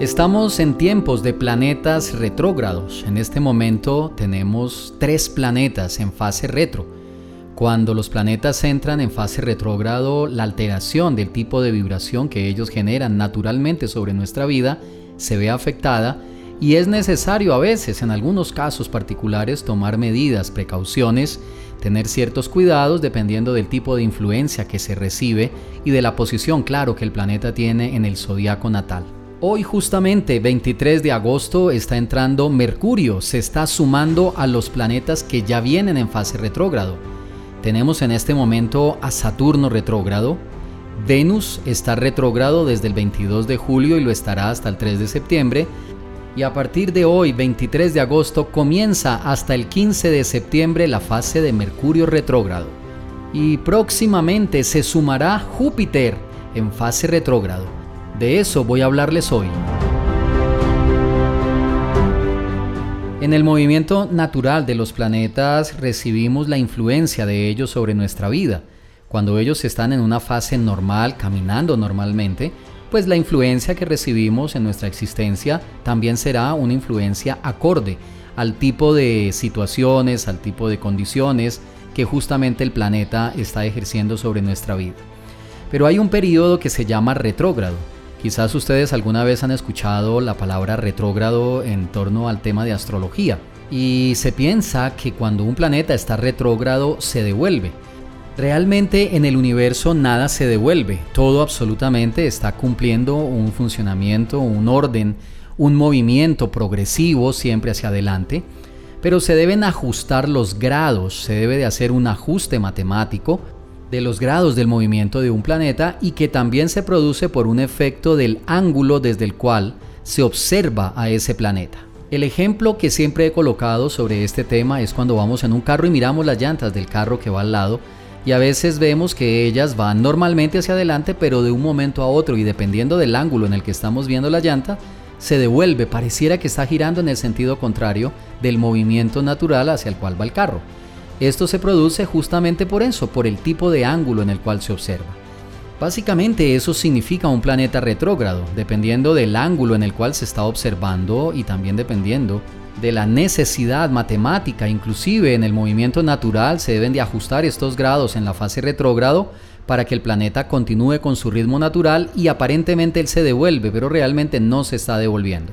Estamos en tiempos de planetas retrógrados. En este momento tenemos tres planetas en fase retro. Cuando los planetas entran en fase retrógrado, la alteración del tipo de vibración que ellos generan naturalmente sobre nuestra vida se ve afectada y es necesario a veces, en algunos casos particulares, tomar medidas, precauciones, tener ciertos cuidados dependiendo del tipo de influencia que se recibe y de la posición, claro, que el planeta tiene en el zodiaco natal. Hoy justamente 23 de agosto está entrando Mercurio, se está sumando a los planetas que ya vienen en fase retrógrado. Tenemos en este momento a Saturno retrógrado, Venus está retrógrado desde el 22 de julio y lo estará hasta el 3 de septiembre, y a partir de hoy, 23 de agosto, comienza hasta el 15 de septiembre la fase de Mercurio retrógrado. Y próximamente se sumará Júpiter en fase retrógrado. De eso voy a hablarles hoy. En el movimiento natural de los planetas recibimos la influencia de ellos sobre nuestra vida. Cuando ellos están en una fase normal, caminando normalmente, pues la influencia que recibimos en nuestra existencia también será una influencia acorde al tipo de situaciones, al tipo de condiciones que justamente el planeta está ejerciendo sobre nuestra vida. Pero hay un periodo que se llama retrógrado Quizás ustedes alguna vez han escuchado la palabra retrógrado en torno al tema de astrología. Y se piensa que cuando un planeta está retrógrado se devuelve. Realmente en el universo nada se devuelve, todo absolutamente está cumpliendo un funcionamiento, un orden, un movimiento progresivo siempre hacia adelante, pero se deben ajustar los grados, se debe de hacer un ajuste matemático de los grados del movimiento de un planeta y que también se produce por un efecto del ángulo desde el cual se observa a ese planeta. El ejemplo que siempre he colocado sobre este tema es cuando vamos en un carro y miramos las llantas del carro que va al lado y a veces vemos que ellas van normalmente hacia adelante pero de un momento a otro y dependiendo del ángulo en el que estamos viendo la llanta, se devuelve, pareciera que está girando en el sentido contrario del movimiento natural hacia el cual va el carro. Esto se produce justamente por eso, por el tipo de ángulo en el cual se observa. Básicamente eso significa un planeta retrógrado, dependiendo del ángulo en el cual se está observando y también dependiendo de la necesidad matemática, inclusive en el movimiento natural se deben de ajustar estos grados en la fase retrógrado para que el planeta continúe con su ritmo natural y aparentemente él se devuelve, pero realmente no se está devolviendo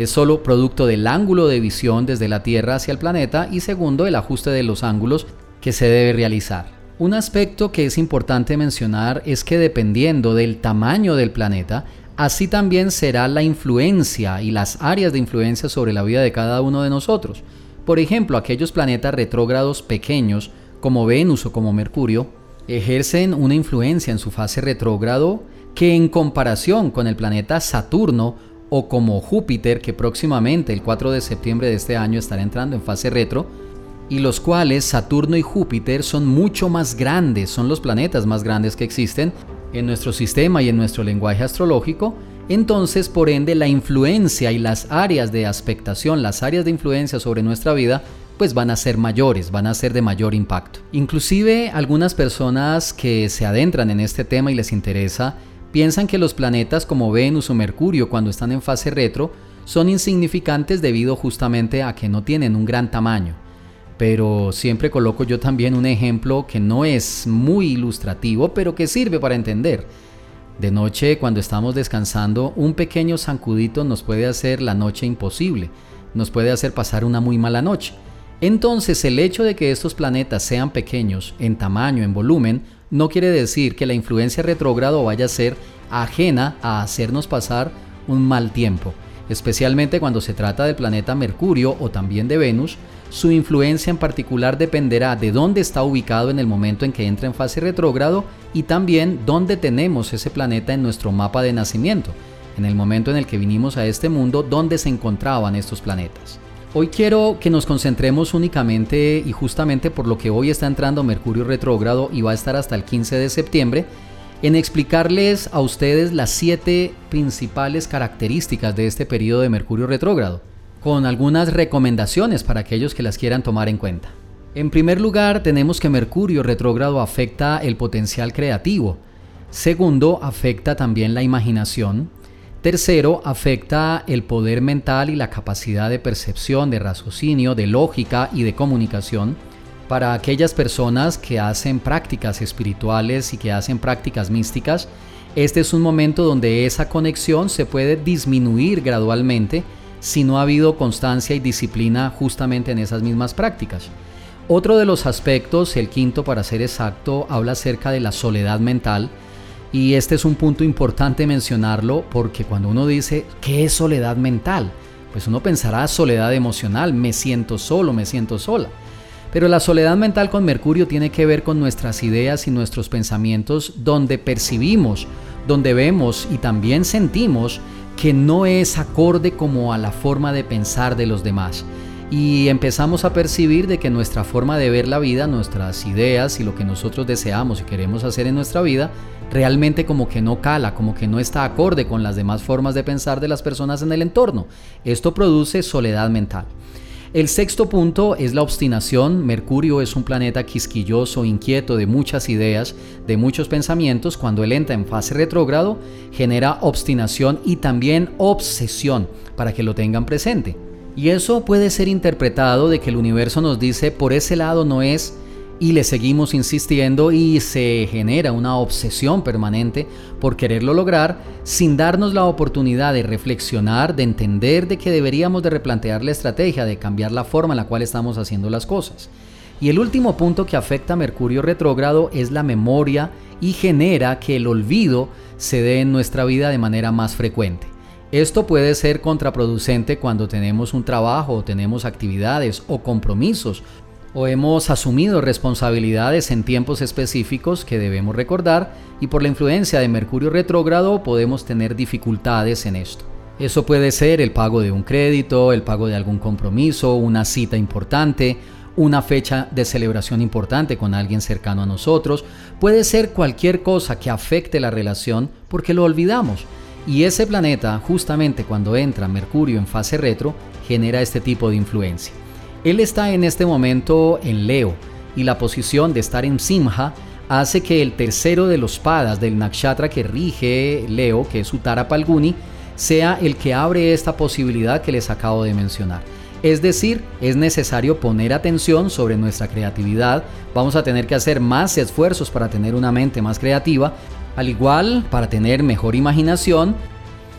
es solo producto del ángulo de visión desde la Tierra hacia el planeta y segundo el ajuste de los ángulos que se debe realizar. Un aspecto que es importante mencionar es que dependiendo del tamaño del planeta, así también será la influencia y las áreas de influencia sobre la vida de cada uno de nosotros. Por ejemplo, aquellos planetas retrógrados pequeños como Venus o como Mercurio ejercen una influencia en su fase retrógrado que en comparación con el planeta Saturno o como Júpiter, que próximamente el 4 de septiembre de este año estará entrando en fase retro, y los cuales Saturno y Júpiter son mucho más grandes, son los planetas más grandes que existen en nuestro sistema y en nuestro lenguaje astrológico, entonces por ende la influencia y las áreas de aspectación, las áreas de influencia sobre nuestra vida, pues van a ser mayores, van a ser de mayor impacto. Inclusive algunas personas que se adentran en este tema y les interesa, piensan que los planetas como Venus o Mercurio cuando están en fase retro son insignificantes debido justamente a que no tienen un gran tamaño. Pero siempre coloco yo también un ejemplo que no es muy ilustrativo, pero que sirve para entender. De noche, cuando estamos descansando, un pequeño zancudito nos puede hacer la noche imposible, nos puede hacer pasar una muy mala noche. Entonces, el hecho de que estos planetas sean pequeños en tamaño, en volumen, no quiere decir que la influencia retrógrado vaya a ser ajena a hacernos pasar un mal tiempo, especialmente cuando se trata del planeta Mercurio o también de Venus, su influencia en particular dependerá de dónde está ubicado en el momento en que entra en fase retrógrado y también dónde tenemos ese planeta en nuestro mapa de nacimiento, en el momento en el que vinimos a este mundo, dónde se encontraban estos planetas. Hoy quiero que nos concentremos únicamente y justamente por lo que hoy está entrando Mercurio retrógrado y va a estar hasta el 15 de septiembre, en explicarles a ustedes las siete principales características de este periodo de Mercurio retrógrado, con algunas recomendaciones para aquellos que las quieran tomar en cuenta. En primer lugar, tenemos que Mercurio retrógrado afecta el potencial creativo. Segundo, afecta también la imaginación. Tercero, afecta el poder mental y la capacidad de percepción, de raciocinio, de lógica y de comunicación para aquellas personas que hacen prácticas espirituales y que hacen prácticas místicas. Este es un momento donde esa conexión se puede disminuir gradualmente si no ha habido constancia y disciplina justamente en esas mismas prácticas. Otro de los aspectos, el quinto para ser exacto, habla acerca de la soledad mental y este es un punto importante mencionarlo porque cuando uno dice, ¿qué es soledad mental? Pues uno pensará soledad emocional, me siento solo, me siento sola. Pero la soledad mental con Mercurio tiene que ver con nuestras ideas y nuestros pensamientos donde percibimos, donde vemos y también sentimos que no es acorde como a la forma de pensar de los demás y empezamos a percibir de que nuestra forma de ver la vida, nuestras ideas y lo que nosotros deseamos y queremos hacer en nuestra vida, realmente como que no cala, como que no está acorde con las demás formas de pensar de las personas en el entorno. Esto produce soledad mental. El sexto punto es la obstinación. Mercurio es un planeta quisquilloso, inquieto, de muchas ideas, de muchos pensamientos. Cuando él entra en fase retrógrado, genera obstinación y también obsesión, para que lo tengan presente. Y eso puede ser interpretado de que el universo nos dice por ese lado no es y le seguimos insistiendo y se genera una obsesión permanente por quererlo lograr sin darnos la oportunidad de reflexionar, de entender de que deberíamos de replantear la estrategia, de cambiar la forma en la cual estamos haciendo las cosas. Y el último punto que afecta a Mercurio retrógrado es la memoria y genera que el olvido se dé en nuestra vida de manera más frecuente. Esto puede ser contraproducente cuando tenemos un trabajo o tenemos actividades o compromisos o hemos asumido responsabilidades en tiempos específicos que debemos recordar y por la influencia de Mercurio retrógrado podemos tener dificultades en esto. Eso puede ser el pago de un crédito, el pago de algún compromiso, una cita importante, una fecha de celebración importante con alguien cercano a nosotros, puede ser cualquier cosa que afecte la relación porque lo olvidamos y ese planeta, justamente cuando entra Mercurio en fase retro, genera este tipo de influencia. Él está en este momento en Leo y la posición de estar en Simha hace que el tercero de los padas del nakshatra que rige Leo, que es Uttara Palguni, sea el que abre esta posibilidad que les acabo de mencionar. Es decir, es necesario poner atención sobre nuestra creatividad, vamos a tener que hacer más esfuerzos para tener una mente más creativa, al igual, para tener mejor imaginación,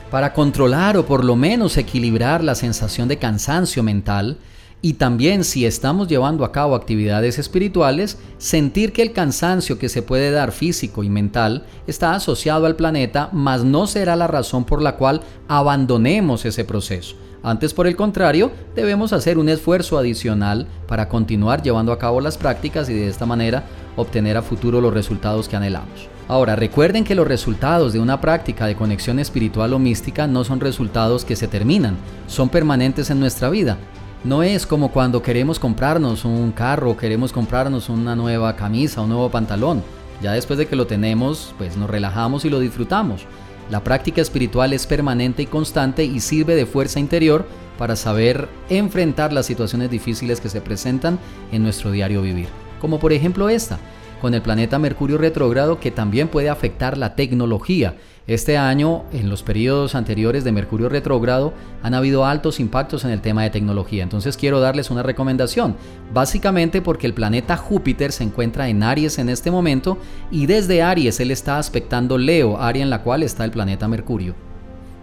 para controlar o por lo menos equilibrar la sensación de cansancio mental, y también si estamos llevando a cabo actividades espirituales, sentir que el cansancio que se puede dar físico y mental está asociado al planeta, mas no será la razón por la cual abandonemos ese proceso. Antes, por el contrario, debemos hacer un esfuerzo adicional para continuar llevando a cabo las prácticas y de esta manera obtener a futuro los resultados que anhelamos. Ahora, recuerden que los resultados de una práctica de conexión espiritual o mística no son resultados que se terminan, son permanentes en nuestra vida. No es como cuando queremos comprarnos un carro, queremos comprarnos una nueva camisa, un nuevo pantalón. Ya después de que lo tenemos, pues nos relajamos y lo disfrutamos. La práctica espiritual es permanente y constante y sirve de fuerza interior para saber enfrentar las situaciones difíciles que se presentan en nuestro diario vivir. Como por ejemplo esta, con el planeta Mercurio retrógrado que también puede afectar la tecnología este año, en los periodos anteriores de Mercurio retrógrado, han habido altos impactos en el tema de tecnología. Entonces quiero darles una recomendación, básicamente porque el planeta Júpiter se encuentra en Aries en este momento y desde Aries él está aspectando Leo, área en la cual está el planeta Mercurio.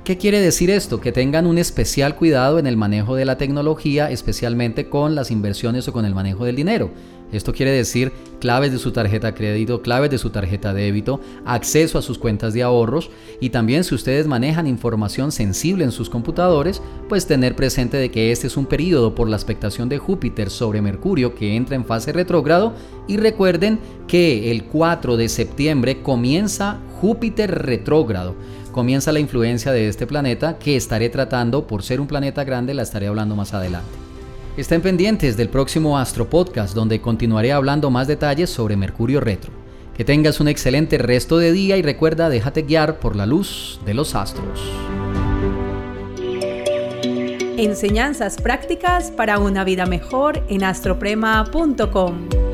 ¿Qué quiere decir esto? Que tengan un especial cuidado en el manejo de la tecnología, especialmente con las inversiones o con el manejo del dinero. Esto quiere decir claves de su tarjeta crédito, claves de su tarjeta débito, acceso a sus cuentas de ahorros y también si ustedes manejan información sensible en sus computadores, pues tener presente de que este es un periodo por la expectación de Júpiter sobre Mercurio que entra en fase retrógrado y recuerden que el 4 de septiembre comienza Júpiter retrógrado comienza la influencia de este planeta que estaré tratando, por ser un planeta grande, la estaré hablando más adelante. Estén pendientes del próximo Astro Podcast donde continuaré hablando más detalles sobre Mercurio Retro. Que tengas un excelente resto de día y recuerda, déjate guiar por la luz de los astros. Enseñanzas prácticas para una vida mejor en astroprema.com.